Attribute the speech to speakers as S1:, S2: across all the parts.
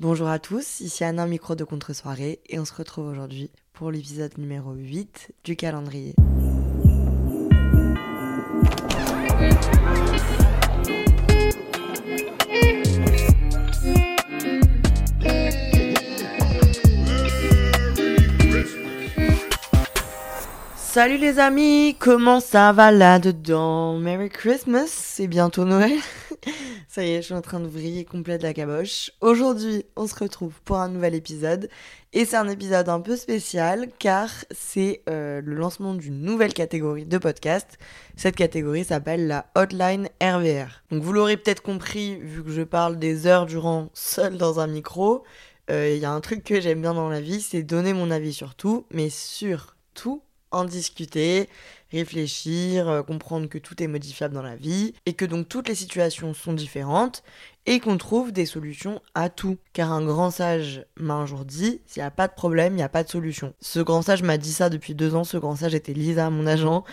S1: Bonjour à tous, ici Anna, micro de contre-soirée, et on se retrouve aujourd'hui pour l'épisode numéro 8 du calendrier. Salut les amis, comment ça va là-dedans? Merry Christmas, c'est bientôt Noël. ça y est, je suis en train de vriller complète la caboche. Aujourd'hui, on se retrouve pour un nouvel épisode. Et c'est un épisode un peu spécial car c'est euh, le lancement d'une nouvelle catégorie de podcast. Cette catégorie s'appelle la Hotline RVR. Donc vous l'aurez peut-être compris vu que je parle des heures durant seul dans un micro. Euh, Il y a un truc que j'aime bien dans la vie, c'est donner mon avis sur tout, mais sur tout en discuter, réfléchir, euh, comprendre que tout est modifiable dans la vie et que donc toutes les situations sont différentes et qu'on trouve des solutions à tout. Car un grand sage m'a un jour dit, s'il n'y a pas de problème, il n'y a pas de solution. Ce grand sage m'a dit ça depuis deux ans, ce grand sage était Lisa, mon agent.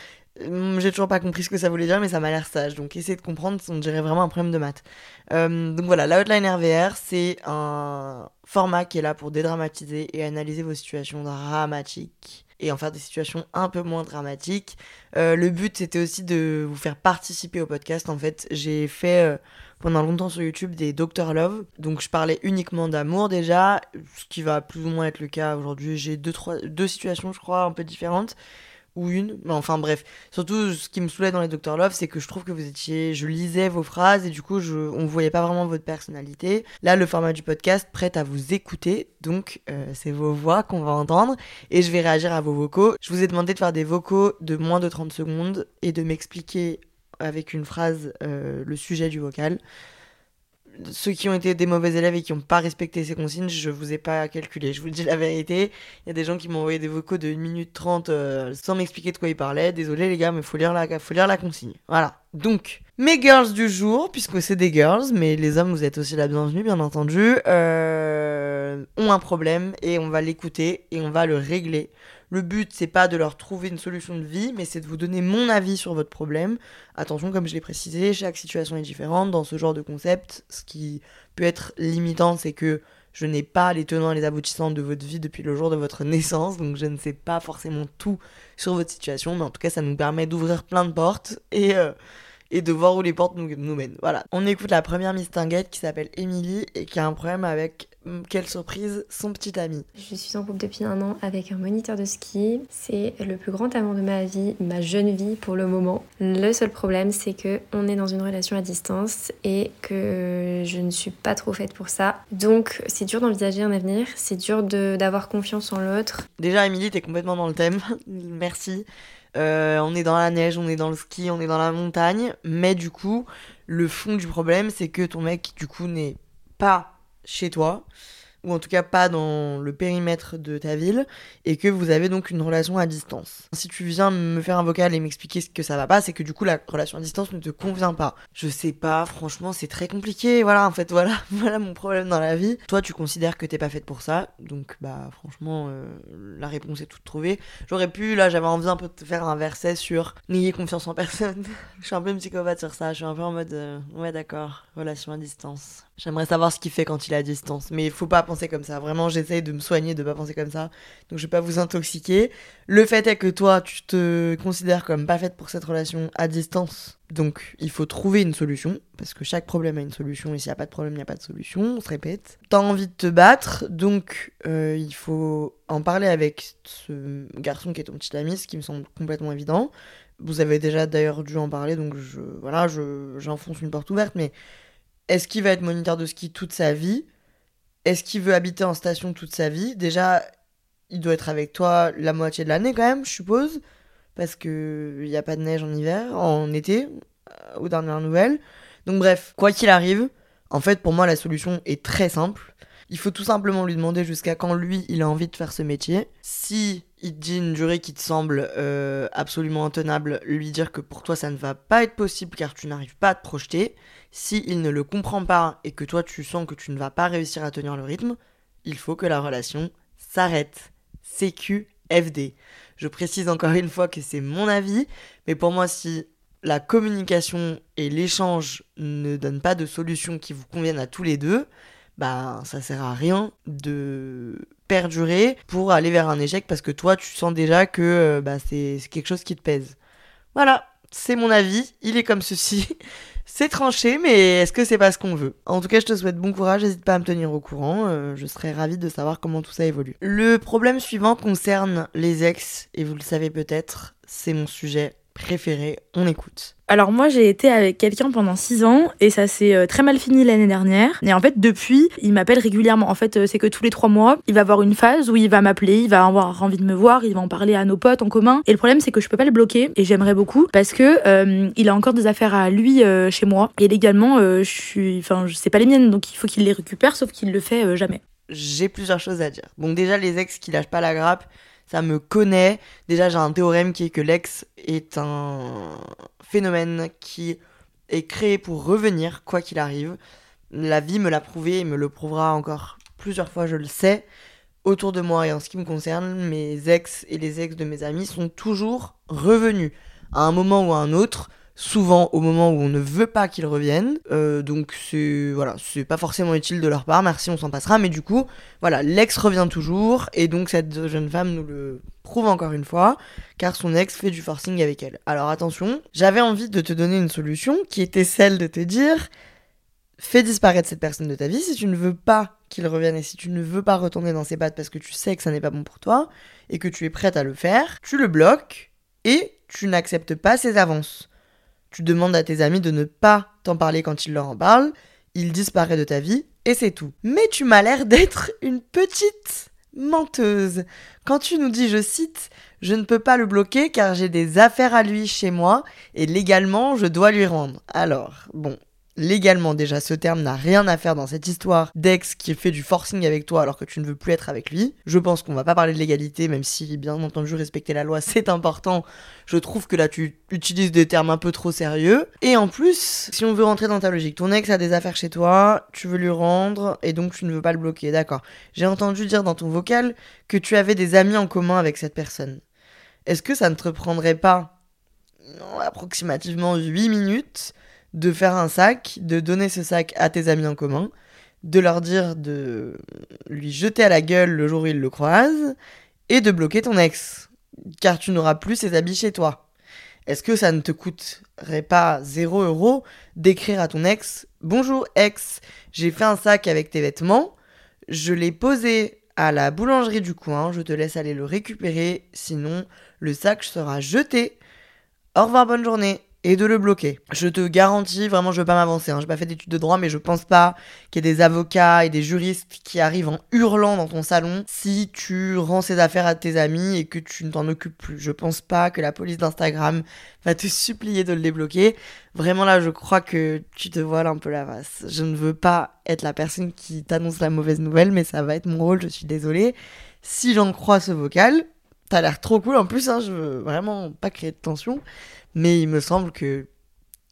S1: Hum, J'ai toujours pas compris ce que ça voulait dire, mais ça m'a l'air sage. Donc, essayez de comprendre, on dirait vraiment un problème de maths. Euh, donc voilà, la Hotline RVR, c'est un format qui est là pour dédramatiser et analyser vos situations dramatiques et en faire des situations un peu moins dramatiques. Euh, le but c'était aussi de vous faire participer au podcast. En fait, j'ai fait euh, pendant longtemps sur YouTube des Dr Love, donc je parlais uniquement d'amour déjà, ce qui va plus ou moins être le cas aujourd'hui. J'ai deux, trois, deux situations, je crois, un peu différentes ou une, mais enfin bref. Surtout, ce qui me saoulait dans les Dr Love, c'est que je trouve que vous étiez, je lisais vos phrases et du coup, je, on voyait pas vraiment votre personnalité. Là, le format du podcast prête à vous écouter, donc euh, c'est vos voix qu'on va entendre et je vais réagir à vos vocaux. Je vous ai demandé de faire des vocaux de moins de 30 secondes et de m'expliquer avec une phrase euh, le sujet du vocal ceux qui ont été des mauvais élèves et qui n'ont pas respecté ces consignes, je vous ai pas calculé. Je vous dis la vérité. Il y a des gens qui m'ont envoyé des vocaux de 1 minute 30 euh, sans m'expliquer de quoi ils parlaient. Désolé les gars, mais faut lire la, faut lire la consigne. Voilà. Donc, mes girls du jour, puisque c'est des girls, mais les hommes, vous êtes aussi la bienvenue, bien entendu, euh, ont un problème et on va l'écouter et on va le régler. Le but, c'est pas de leur trouver une solution de vie, mais c'est de vous donner mon avis sur votre problème. Attention, comme je l'ai précisé, chaque situation est différente dans ce genre de concept. Ce qui peut être limitant, c'est que je n'ai pas les tenants et les aboutissants de votre vie depuis le jour de votre naissance, donc je ne sais pas forcément tout sur votre situation, mais en tout cas, ça nous permet d'ouvrir plein de portes et, euh, et de voir où les portes nous, nous mènent. Voilà. On écoute la première mistinguette qui s'appelle Emily et qui a un problème avec hum, quelle surprise, son petit ami.
S2: Je suis en couple depuis un an avec un moniteur de ski. C'est le plus grand amour de ma vie, ma jeune vie pour le moment. Le seul problème, c'est que on est dans une relation à distance et que je ne suis pas trop faite pour ça. Donc, c'est dur d'envisager un avenir. C'est dur d'avoir confiance en l'autre.
S1: Déjà, Emily, t'es complètement dans le thème. Merci. Euh, on est dans la neige, on est dans le ski, on est dans la montagne. Mais du coup, le fond du problème, c'est que ton mec, du coup, n'est pas chez toi. Ou en tout cas pas dans le périmètre de ta ville. Et que vous avez donc une relation à distance. Si tu viens me faire un vocal et m'expliquer ce que ça va pas, c'est que du coup, la relation à distance ne te convient pas. Je sais pas, franchement, c'est très compliqué. Voilà, en fait, voilà, voilà mon problème dans la vie. Toi, tu considères que t'es pas faite pour ça. Donc, bah, franchement, euh, la réponse est toute trouvée. J'aurais pu, là, j'avais envie un peu de faire un verset sur n'ayez confiance en personne. je suis un peu psychopathe sur ça. Je suis un peu en mode, euh, ouais, d'accord, relation à distance. J'aimerais savoir ce qu'il fait quand il est à distance. Mais il faut pas penser comme ça. Vraiment, j'essaye de me soigner de pas penser comme ça. Donc, je vais pas vous intoxiquer. Le fait est que toi, tu te considères comme pas faite pour cette relation à distance. Donc, il faut trouver une solution. Parce que chaque problème a une solution. Et s'il n'y a pas de problème, il n'y a pas de solution. On se répète. T'as envie de te battre. Donc, euh, il faut en parler avec ce garçon qui est ton petit ami. Ce qui me semble complètement évident. Vous avez déjà d'ailleurs dû en parler. Donc, je, voilà, je, j'enfonce une porte ouverte. Mais est-ce qu'il va être moniteur de ski toute sa vie? Est-ce qu'il veut habiter en station toute sa vie? Déjà, il doit être avec toi la moitié de l'année quand même, je suppose. Parce que il n'y a pas de neige en hiver, en été, euh, aux dernières nouvelles. Donc bref, quoi qu'il arrive, En fait, pour moi, la solution est très simple. Il faut tout simplement lui demander jusqu'à quand lui, il a envie de faire ce métier. Si il dit une durée qui te semble euh, absolument intenable, lui dire que pour toi ça ne va pas être possible car tu n'arrives pas à te projeter. Si il ne le comprend pas et que toi tu sens que tu ne vas pas réussir à tenir le rythme, il faut que la relation s'arrête. CQFD. Je précise encore une fois que c'est mon avis, mais pour moi si la communication et l'échange ne donnent pas de solution qui vous conviennent à tous les deux, bah ça sert à rien de perdurer pour aller vers un échec parce que toi tu sens déjà que euh, bah, c'est quelque chose qui te pèse. Voilà, c'est mon avis, il est comme ceci. c'est tranché, mais est-ce que c'est pas ce qu'on veut? En tout cas, je te souhaite bon courage, n'hésite pas à me tenir au courant, euh, je serais ravie de savoir comment tout ça évolue. Le problème suivant concerne les ex, et vous le savez peut-être, c'est mon sujet préféré, on écoute.
S3: Alors moi j'ai été avec quelqu'un pendant 6 ans et ça s'est euh, très mal fini l'année dernière. Et en fait depuis il m'appelle régulièrement. En fait euh, c'est que tous les 3 mois il va avoir une phase où il va m'appeler, il va avoir envie de me voir, il va en parler à nos potes en commun. Et le problème c'est que je peux pas le bloquer et j'aimerais beaucoup parce que euh, il a encore des affaires à lui chez moi et légalement je suis, enfin sais pas les miennes donc il faut qu'il les récupère sauf qu'il le fait jamais.
S1: J'ai plusieurs choses à dire. Donc déjà les ex qui lâchent pas la grappe ça me connaît. Déjà, j'ai un théorème qui est que l'ex est un phénomène qui est créé pour revenir, quoi qu'il arrive. La vie me l'a prouvé et me le prouvera encore plusieurs fois, je le sais. Autour de moi et en ce qui me concerne, mes ex et les ex de mes amis sont toujours revenus à un moment ou à un autre souvent au moment où on ne veut pas qu'ils reviennent. Euh, donc c'est voilà, c'est pas forcément utile de leur part, merci, on s'en passera. Mais du coup, voilà, l'ex revient toujours et donc cette jeune femme nous le prouve encore une fois, car son ex fait du forcing avec elle. Alors attention, j'avais envie de te donner une solution qui était celle de te dire fais disparaître cette personne de ta vie si tu ne veux pas qu'il revienne et si tu ne veux pas retourner dans ses pattes parce que tu sais que ça n'est pas bon pour toi et que tu es prête à le faire, tu le bloques et tu n'acceptes pas ses avances tu demandes à tes amis de ne pas t'en parler quand ils leur en parlent, il disparaît de ta vie, et c'est tout. Mais tu m'as l'air d'être une petite menteuse. Quand tu nous dis, je cite, je ne peux pas le bloquer car j'ai des affaires à lui chez moi et légalement je dois lui rendre. Alors, bon, légalement déjà, ce terme n'a rien à faire dans cette histoire d'ex qui fait du forcing avec toi alors que tu ne veux plus être avec lui. Je pense qu'on va pas parler de légalité, même si bien entendu respecter la loi c'est important. Je trouve que là tu utilises des termes un peu trop sérieux. Et en plus, si on veut rentrer dans ta logique, ton ex a des affaires chez toi, tu veux lui rendre et donc tu ne veux pas le bloquer, d'accord. J'ai entendu dire dans ton vocal que tu avais des amis en commun avec cette personne. Est-ce que ça ne te prendrait pas approximativement 8 minutes de faire un sac, de donner ce sac à tes amis en commun, de leur dire de lui jeter à la gueule le jour où ils le croisent, et de bloquer ton ex, car tu n'auras plus ses habits chez toi. Est-ce que ça ne te coûterait pas 0 euros d'écrire à ton ex Bonjour ex, j'ai fait un sac avec tes vêtements, je l'ai posé à la boulangerie du coin, je te laisse aller le récupérer, sinon le sac sera jeté. Au revoir, bonne journée et de le bloquer. Je te garantis, vraiment, je veux pas m'avancer. Hein. J'ai pas fait d'études de droit, mais je pense pas qu'il y ait des avocats et des juristes qui arrivent en hurlant dans ton salon si tu rends ces affaires à tes amis et que tu ne t'en occupes plus. Je pense pas que la police d'Instagram va te supplier de le débloquer. Vraiment là, je crois que tu te voiles un peu la face. Je ne veux pas être la personne qui t'annonce la mauvaise nouvelle, mais ça va être mon rôle, je suis désolée. Si j'en crois ce vocal, t'as l'air trop cool en plus, hein, je veux vraiment pas créer de tension mais il me semble que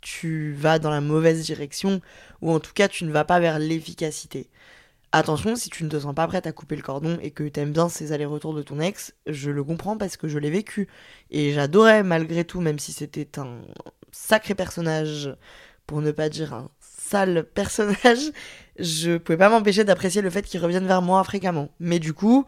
S1: tu vas dans la mauvaise direction, ou en tout cas tu ne vas pas vers l'efficacité. Attention, si tu ne te sens pas prête à couper le cordon et que tu aimes bien ces allers-retours de ton ex, je le comprends parce que je l'ai vécu. Et j'adorais malgré tout, même si c'était un sacré personnage, pour ne pas dire un sale personnage, je pouvais pas m'empêcher d'apprécier le fait qu'il revienne vers moi fréquemment. Mais du coup,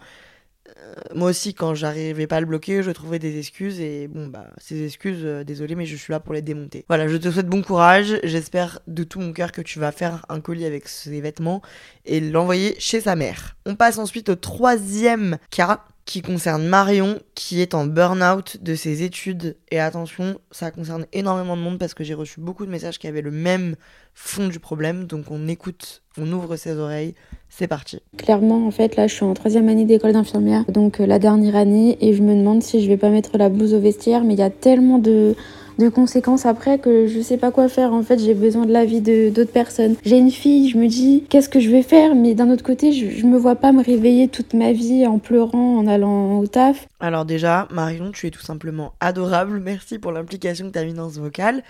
S1: moi aussi, quand j'arrivais pas à le bloquer, je trouvais des excuses et bon, bah, ces excuses, euh, désolé, mais je suis là pour les démonter. Voilà, je te souhaite bon courage. J'espère de tout mon cœur que tu vas faire un colis avec ses vêtements et l'envoyer chez sa mère. On passe ensuite au troisième cas qui concerne Marion qui est en burn-out de ses études. Et attention, ça concerne énormément de monde parce que j'ai reçu beaucoup de messages qui avaient le même fond du problème. Donc on écoute, on ouvre ses oreilles. C'est parti.
S4: Clairement, en fait, là, je suis en troisième année d'école d'infirmière, donc euh, la dernière année, et je me demande si je vais pas mettre la blouse au vestiaire, mais il y a tellement de de conséquences après que je sais pas quoi faire. En fait, j'ai besoin de l'avis de d'autres personnes. J'ai une fille, je me dis qu'est-ce que je vais faire, mais d'un autre côté, je, je me vois pas me réveiller toute ma vie en pleurant, en allant au taf.
S1: Alors déjà, Marion, tu es tout simplement adorable. Merci pour l'implication que tu as mis dans ce vocal.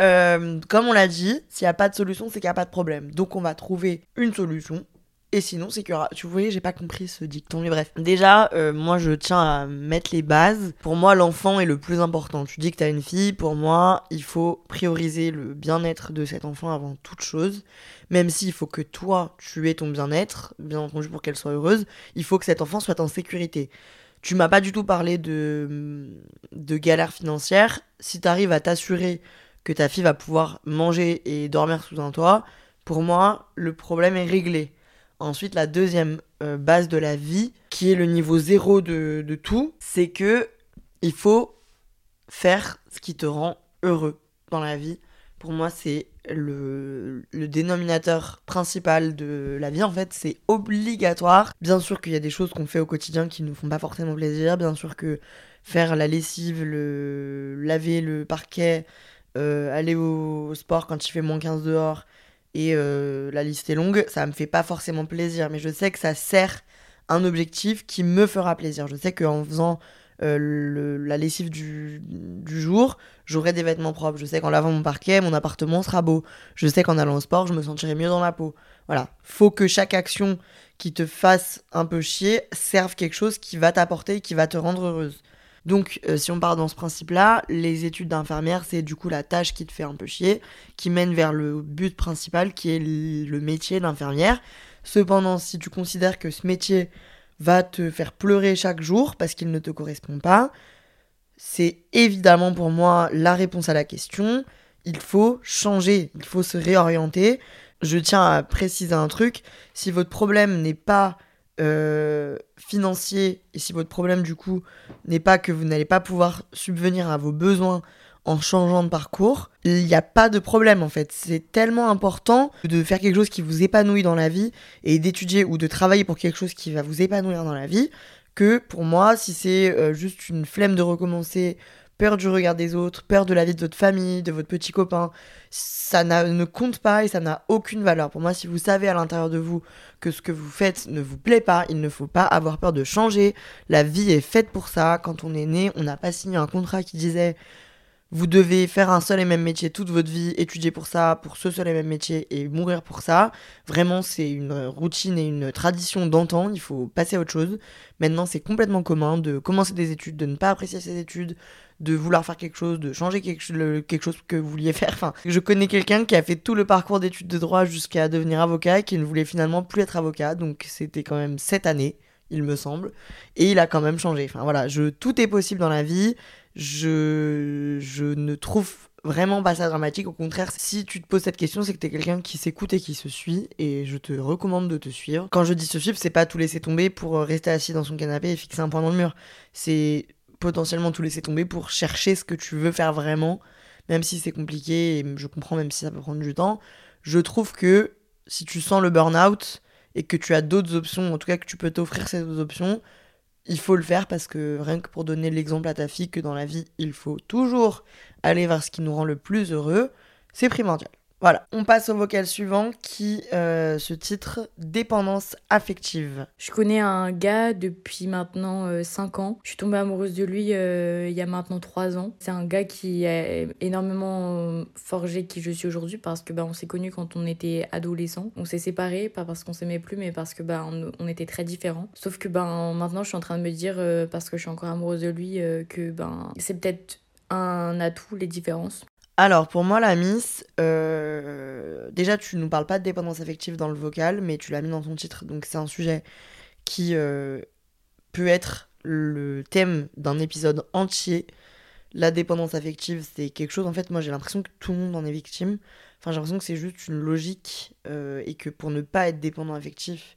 S1: Euh, comme on l'a dit, s'il n'y a pas de solution, c'est qu'il n'y a pas de problème. Donc on va trouver une solution. Et sinon, c'est qu'il y aura. Tu voyais, j'ai pas compris ce dicton, mais bref. Déjà, euh, moi, je tiens à mettre les bases. Pour moi, l'enfant est le plus important. Tu dis que t'as une fille. Pour moi, il faut prioriser le bien-être de cet enfant avant toute chose. Même s'il faut que toi, tu aies ton bien-être, bien entendu, pour qu'elle soit heureuse, il faut que cet enfant soit en sécurité. Tu m'as pas du tout parlé de, de galère financière. Si t'arrives à t'assurer que ta fille va pouvoir manger et dormir sous un toit, pour moi, le problème est réglé. Ensuite, la deuxième euh, base de la vie, qui est le niveau zéro de, tout, c'est que il faut faire ce qui te rend heureux dans la vie. Pour moi, c'est le, le dénominateur principal de la vie. En fait, c'est obligatoire. Bien sûr qu'il y a des choses qu'on fait au quotidien qui ne nous font pas forcément plaisir. Bien sûr que faire la lessive, le laver le parquet, euh, aller au sport quand il fait moins 15 dehors, et euh, la liste est longue, ça me fait pas forcément plaisir, mais je sais que ça sert un objectif qui me fera plaisir. Je sais qu'en faisant euh, la lessive du, du jour, j'aurai des vêtements propres. Je sais qu'en lavant mon parquet, mon appartement sera beau. Je sais qu'en allant au sport, je me sentirai mieux dans ma peau. Voilà. Faut que chaque action qui te fasse un peu chier serve quelque chose qui va t'apporter et qui va te rendre heureuse. Donc, euh, si on part dans ce principe-là, les études d'infirmière, c'est du coup la tâche qui te fait un peu chier, qui mène vers le but principal qui est le métier d'infirmière. Cependant, si tu considères que ce métier va te faire pleurer chaque jour parce qu'il ne te correspond pas, c'est évidemment pour moi la réponse à la question. Il faut changer, il faut se réorienter. Je tiens à préciser un truc, si votre problème n'est pas euh, financier et si votre problème du coup n'est pas que vous n'allez pas pouvoir subvenir à vos besoins en changeant de parcours, il n'y a pas de problème en fait. C'est tellement important de faire quelque chose qui vous épanouit dans la vie et d'étudier ou de travailler pour quelque chose qui va vous épanouir dans la vie que pour moi, si c'est euh, juste une flemme de recommencer, peur du regard des autres, peur de la vie de votre famille, de votre petit copain, ça ne compte pas et ça n'a aucune valeur. Pour moi, si vous savez à l'intérieur de vous que ce que vous faites ne vous plaît pas, il ne faut pas avoir peur de changer. La vie est faite pour ça. Quand on est né, on n'a pas signé un contrat qui disait vous devez faire un seul et même métier toute votre vie, étudier pour ça, pour ce seul et même métier et mourir pour ça. Vraiment, c'est une routine et une tradition d'antan. Il faut passer à autre chose. Maintenant, c'est complètement commun de commencer des études, de ne pas apprécier ses études, de vouloir faire quelque chose, de changer quelque, chose que vous vouliez faire. Enfin, je connais quelqu'un qui a fait tout le parcours d'études de droit jusqu'à devenir avocat et qui ne voulait finalement plus être avocat. Donc, c'était quand même cette année, il me semble. Et il a quand même changé. Enfin, voilà, je, tout est possible dans la vie. Je, je ne trouve vraiment pas ça dramatique. Au contraire, si tu te poses cette question, c'est que t'es quelqu'un qui s'écoute et qui se suit. Et je te recommande de te suivre. Quand je dis se suivre, c'est pas tout laisser tomber pour euh, rester assis dans son canapé et fixer un point dans le mur. C'est potentiellement tout laisser tomber pour chercher ce que tu veux faire vraiment. Même si c'est compliqué, et je comprends même si ça peut prendre du temps. Je trouve que si tu sens le burn-out et que tu as d'autres options, en tout cas que tu peux t'offrir ces autres options, il faut le faire parce que rien que pour donner l'exemple à ta fille que dans la vie, il faut toujours aller vers ce qui nous rend le plus heureux, c'est primordial. Voilà, on passe au vocal suivant qui euh, se titre Dépendance affective.
S3: Je connais un gars depuis maintenant 5 ans. Je suis tombée amoureuse de lui euh, il y a maintenant 3 ans. C'est un gars qui a énormément euh, forgé qui je suis aujourd'hui parce que bah, on s'est connus quand on était adolescents. On s'est séparés, pas parce qu'on s'aimait plus, mais parce que bah, on, était très différents. Sauf que ben maintenant je suis en train de me dire, euh, parce que je suis encore amoureuse de lui, euh, que c'est peut-être un atout les différences.
S1: Alors, pour moi, la Miss, euh, déjà, tu nous parles pas de dépendance affective dans le vocal, mais tu l'as mis dans ton titre. Donc, c'est un sujet qui euh, peut être le thème d'un épisode entier. La dépendance affective, c'est quelque chose, en fait, moi, j'ai l'impression que tout le monde en est victime. Enfin, j'ai l'impression que c'est juste une logique euh, et que pour ne pas être dépendant affectif,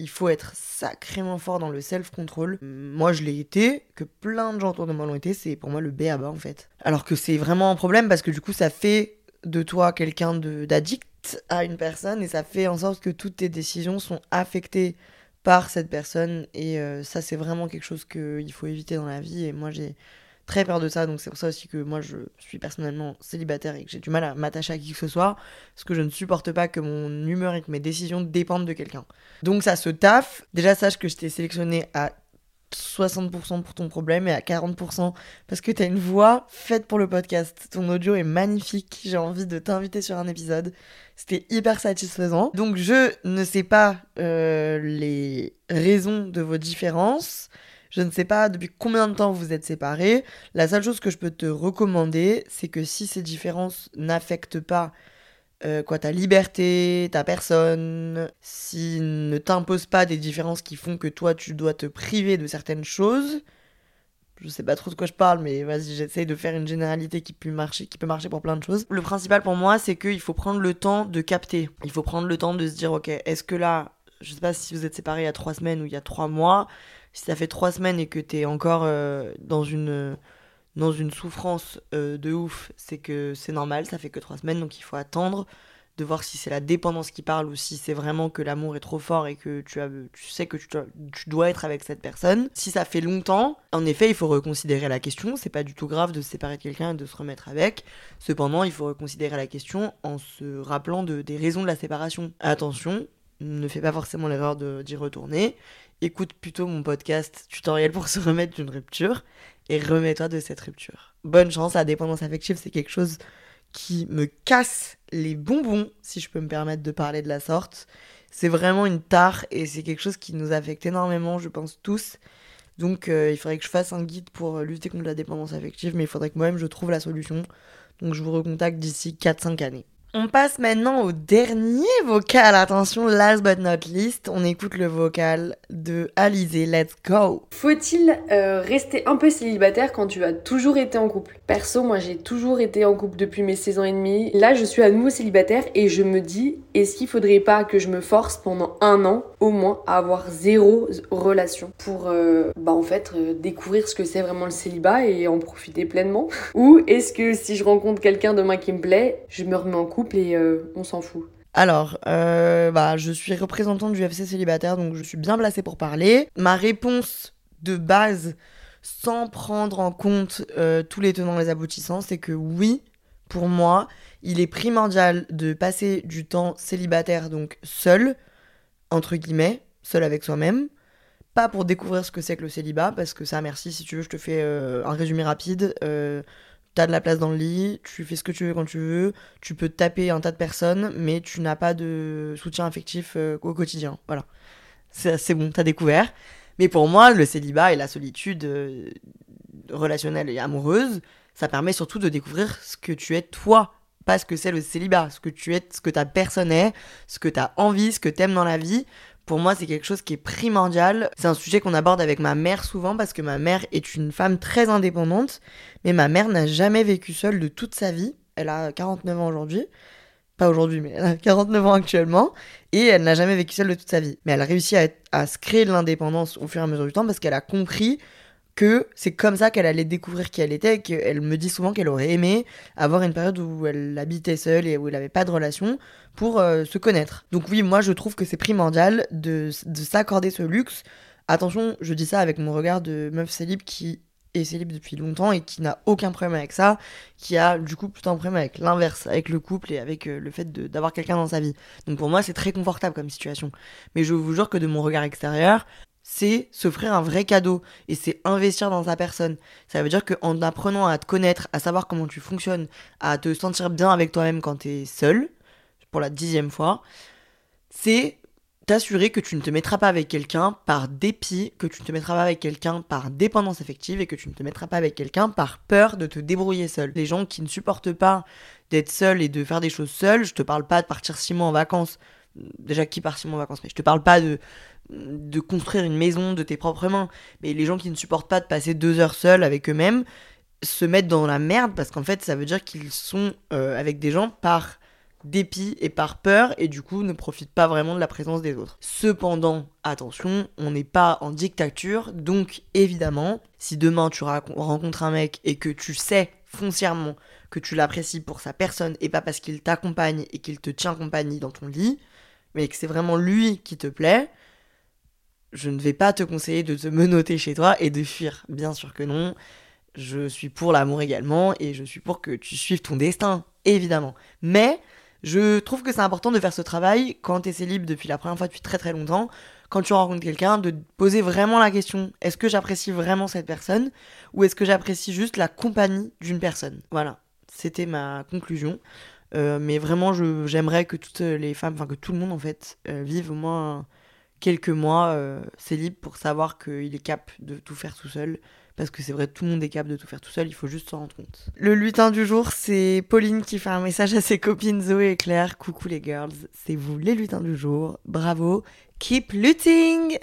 S1: il faut être sacrément fort dans le self-control. Moi, je l'ai été, que plein de gens autour de moi l'ont été, c'est pour moi le B à bas en fait. Alors que c'est vraiment un problème parce que du coup, ça fait de toi quelqu'un d'addict à une personne et ça fait en sorte que toutes tes décisions sont affectées par cette personne et euh, ça, c'est vraiment quelque chose qu'il faut éviter dans la vie. Et moi, j'ai très peur de ça, donc c'est pour ça aussi que moi je suis personnellement célibataire et que j'ai du mal à m'attacher à qui que ce soit, parce que je ne supporte pas que mon humeur et que mes décisions dépendent de quelqu'un. Donc ça se taffe. Déjà sache que je t'ai sélectionné à 60% pour ton problème et à 40% parce que tu as une voix faite pour le podcast. Ton audio est magnifique. J'ai envie de t'inviter sur un épisode. C'était hyper satisfaisant. Donc je ne sais pas euh, les raisons de vos différences. Je ne sais pas depuis combien de temps vous êtes séparés. La seule chose que je peux te recommander, c'est que si ces différences n'affectent pas euh, quoi, ta liberté, ta personne, s'il ne t'impose pas des différences qui font que toi tu dois te priver de certaines choses, je sais pas trop de quoi je parle, mais vas-y, j'essaye de faire une généralité qui marcher, qui peut marcher pour plein de choses. Le principal pour moi, c'est qu'il faut prendre le temps de capter. Il faut prendre le temps de se dire, ok, est-ce que là, je sais pas si vous êtes séparés il y a trois semaines ou il y a trois mois, si ça fait trois semaines et que t'es encore euh, dans une dans une souffrance euh, de ouf, c'est que c'est normal, ça fait que trois semaines, donc il faut attendre de voir si c'est la dépendance qui parle ou si c'est vraiment que l'amour est trop fort et que tu, as, tu sais que tu dois, tu dois être avec cette personne. Si ça fait longtemps, en effet, il faut reconsidérer la question. C'est pas du tout grave de se séparer de quelqu'un et de se remettre avec. Cependant, il faut reconsidérer la question en se rappelant de, des raisons de la séparation. Attention, ne fais pas forcément l'erreur d'y retourner. Écoute plutôt mon podcast tutoriel pour se remettre d'une rupture et remets-toi de cette rupture. Bonne chance, la dépendance affective, c'est quelque chose qui me casse les bonbons, si je peux me permettre de parler de la sorte. C'est vraiment une tare et c'est quelque chose qui nous affecte énormément, je pense tous. Donc euh, il faudrait que je fasse un guide pour lutter contre la dépendance affective, mais il faudrait que moi-même je trouve la solution. Donc je vous recontacte d'ici 4-5 années. On passe maintenant au dernier vocal. Attention, last but not least, on écoute le vocal de Alizé. Let's go.
S5: Faut-il euh, rester un peu célibataire quand tu as toujours été en couple? Perso, moi j'ai toujours été en couple depuis mes 16 ans et demi. Là, je suis à nouveau célibataire et je me dis, est-ce qu'il faudrait pas que je me force pendant un an au moins à avoir zéro relation? Pour, euh, bah en fait, euh, découvrir ce que c'est vraiment le célibat et en profiter pleinement Ou est-ce que si je rencontre quelqu'un demain qui me plaît, je me remets en couple? Et euh, on s'en fout
S1: alors, euh, bah, je suis représentante du FC célibataire, donc je suis bien placée pour parler. Ma réponse de base, sans prendre en compte euh, tous les tenants et les aboutissants, c'est que oui, pour moi, il est primordial de passer du temps célibataire, donc seul, entre guillemets, seul avec soi-même. Pas pour découvrir ce que c'est que le célibat, parce que ça, merci, si tu veux, je te fais un résumé rapide t'as de la place dans le lit, tu fais ce que tu veux quand tu veux, tu peux taper un tas de personnes, mais tu n'as pas de soutien affectif euh, au quotidien. Voilà. C'est bon, t'as découvert. Mais pour moi, le célibat et la solitude euh, relationnelle et amoureuse, ça permet surtout de découvrir ce que tu es toi, pas ce que c'est le célibat, ce que tu es, ce que ta personne est, ce que t'as envie, ce que t'aimes dans la vie, pour moi, c'est quelque chose qui est primordial. C'est un sujet qu'on aborde avec ma mère souvent parce que ma mère est une femme très indépendante, mais ma mère n'a jamais vécu seule de toute sa vie. Elle a 49 ans aujourd'hui. Pas aujourd'hui, mais elle a 49 ans actuellement. Et elle n'a jamais vécu seule de toute sa vie. Mais elle a réussi à, à se créer de l'indépendance au fur et à mesure du temps parce qu'elle a compris que c'est comme ça qu'elle allait découvrir qui elle était et qu'elle me dit souvent qu'elle aurait aimé avoir une période où elle habitait seule et où elle n'avait pas de relation pour euh, se connaître. Donc oui, moi je trouve que c'est primordial de, s'accorder ce luxe. Attention, je dis ça avec mon regard de meuf célib qui est célib depuis longtemps et qui n'a aucun problème avec ça, qui a du coup plutôt un problème avec l'inverse, avec le couple et avec euh, le fait d'avoir quelqu'un dans sa vie. Donc pour moi c'est très confortable comme situation. Mais je vous jure que de mon regard extérieur, c'est s'offrir un vrai cadeau et c'est investir dans sa personne. Ça veut dire qu'en apprenant à te connaître, à savoir comment tu fonctionnes, à te sentir bien avec toi-même quand tu es seul, pour la dixième fois, c'est t'assurer que tu ne te mettras pas avec quelqu'un par dépit, que tu ne te mettras pas avec quelqu'un par dépendance affective et que tu ne te mettras pas avec quelqu'un par peur de te débrouiller seul. Les gens qui ne supportent pas d'être seul et de faire des choses seuls, je te parle pas de partir six mois en vacances déjà qui part six mois en vacances, mais je te parle pas de de construire une maison de tes propres mains. Mais les gens qui ne supportent pas de passer deux heures seuls avec eux-mêmes se mettent dans la merde parce qu'en fait ça veut dire qu'ils sont euh, avec des gens par dépit et par peur et du coup ne profitent pas vraiment de la présence des autres. Cependant, attention, on n'est pas en dictature, donc évidemment, si demain tu rencontres un mec et que tu sais foncièrement que tu l'apprécies pour sa personne et pas parce qu'il t'accompagne et qu'il te tient compagnie dans ton lit, mais que c'est vraiment lui qui te plaît, je ne vais pas te conseiller de te menoter chez toi et de fuir. Bien sûr que non. Je suis pour l'amour également et je suis pour que tu suives ton destin, évidemment. Mais je trouve que c'est important de faire ce travail quand tu es célib depuis la première fois depuis très très longtemps, quand tu rencontres quelqu'un, de poser vraiment la question est-ce que j'apprécie vraiment cette personne ou est-ce que j'apprécie juste la compagnie d'une personne? Voilà, c'était ma conclusion. Euh, mais vraiment, j'aimerais que toutes les femmes, enfin que tout le monde en fait, euh, vive au moins quelques mois euh, célib pour savoir qu'il est cap de tout faire tout seul parce que c'est vrai, tout le monde est capable de tout faire tout seul, il faut juste s'en rendre compte. Le lutin du jour, c'est Pauline qui fait un message à ses copines Zoé et Claire. Coucou les girls, c'est vous les lutins du jour. Bravo, keep looting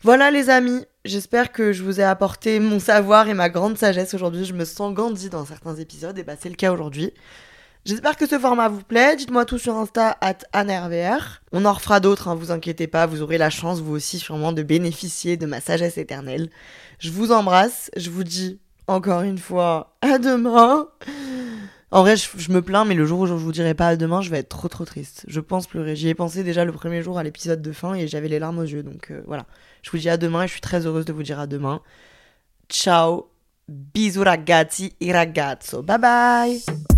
S1: Voilà les amis, j'espère que je vous ai apporté mon savoir et ma grande sagesse aujourd'hui. Je me sens Gandhi dans certains épisodes, et bah c'est le cas aujourd'hui. J'espère que ce format vous plaît. Dites-moi tout sur Insta at ANRVR. On en refera d'autres, hein, vous inquiétez pas. Vous aurez la chance, vous aussi, sûrement, de bénéficier de ma sagesse éternelle. Je vous embrasse. Je vous dis encore une fois à demain. En vrai, je, me plains, mais le jour où je vous dirai pas à demain, je vais être trop trop triste. Je pense pleurer. J'y ai pensé déjà le premier jour à l'épisode de fin et j'avais les larmes aux yeux. Donc euh, voilà. Je vous dis à demain et je suis très heureuse de vous dire à demain. Ciao. Bisous ragazzi e ragazzo. Bye bye.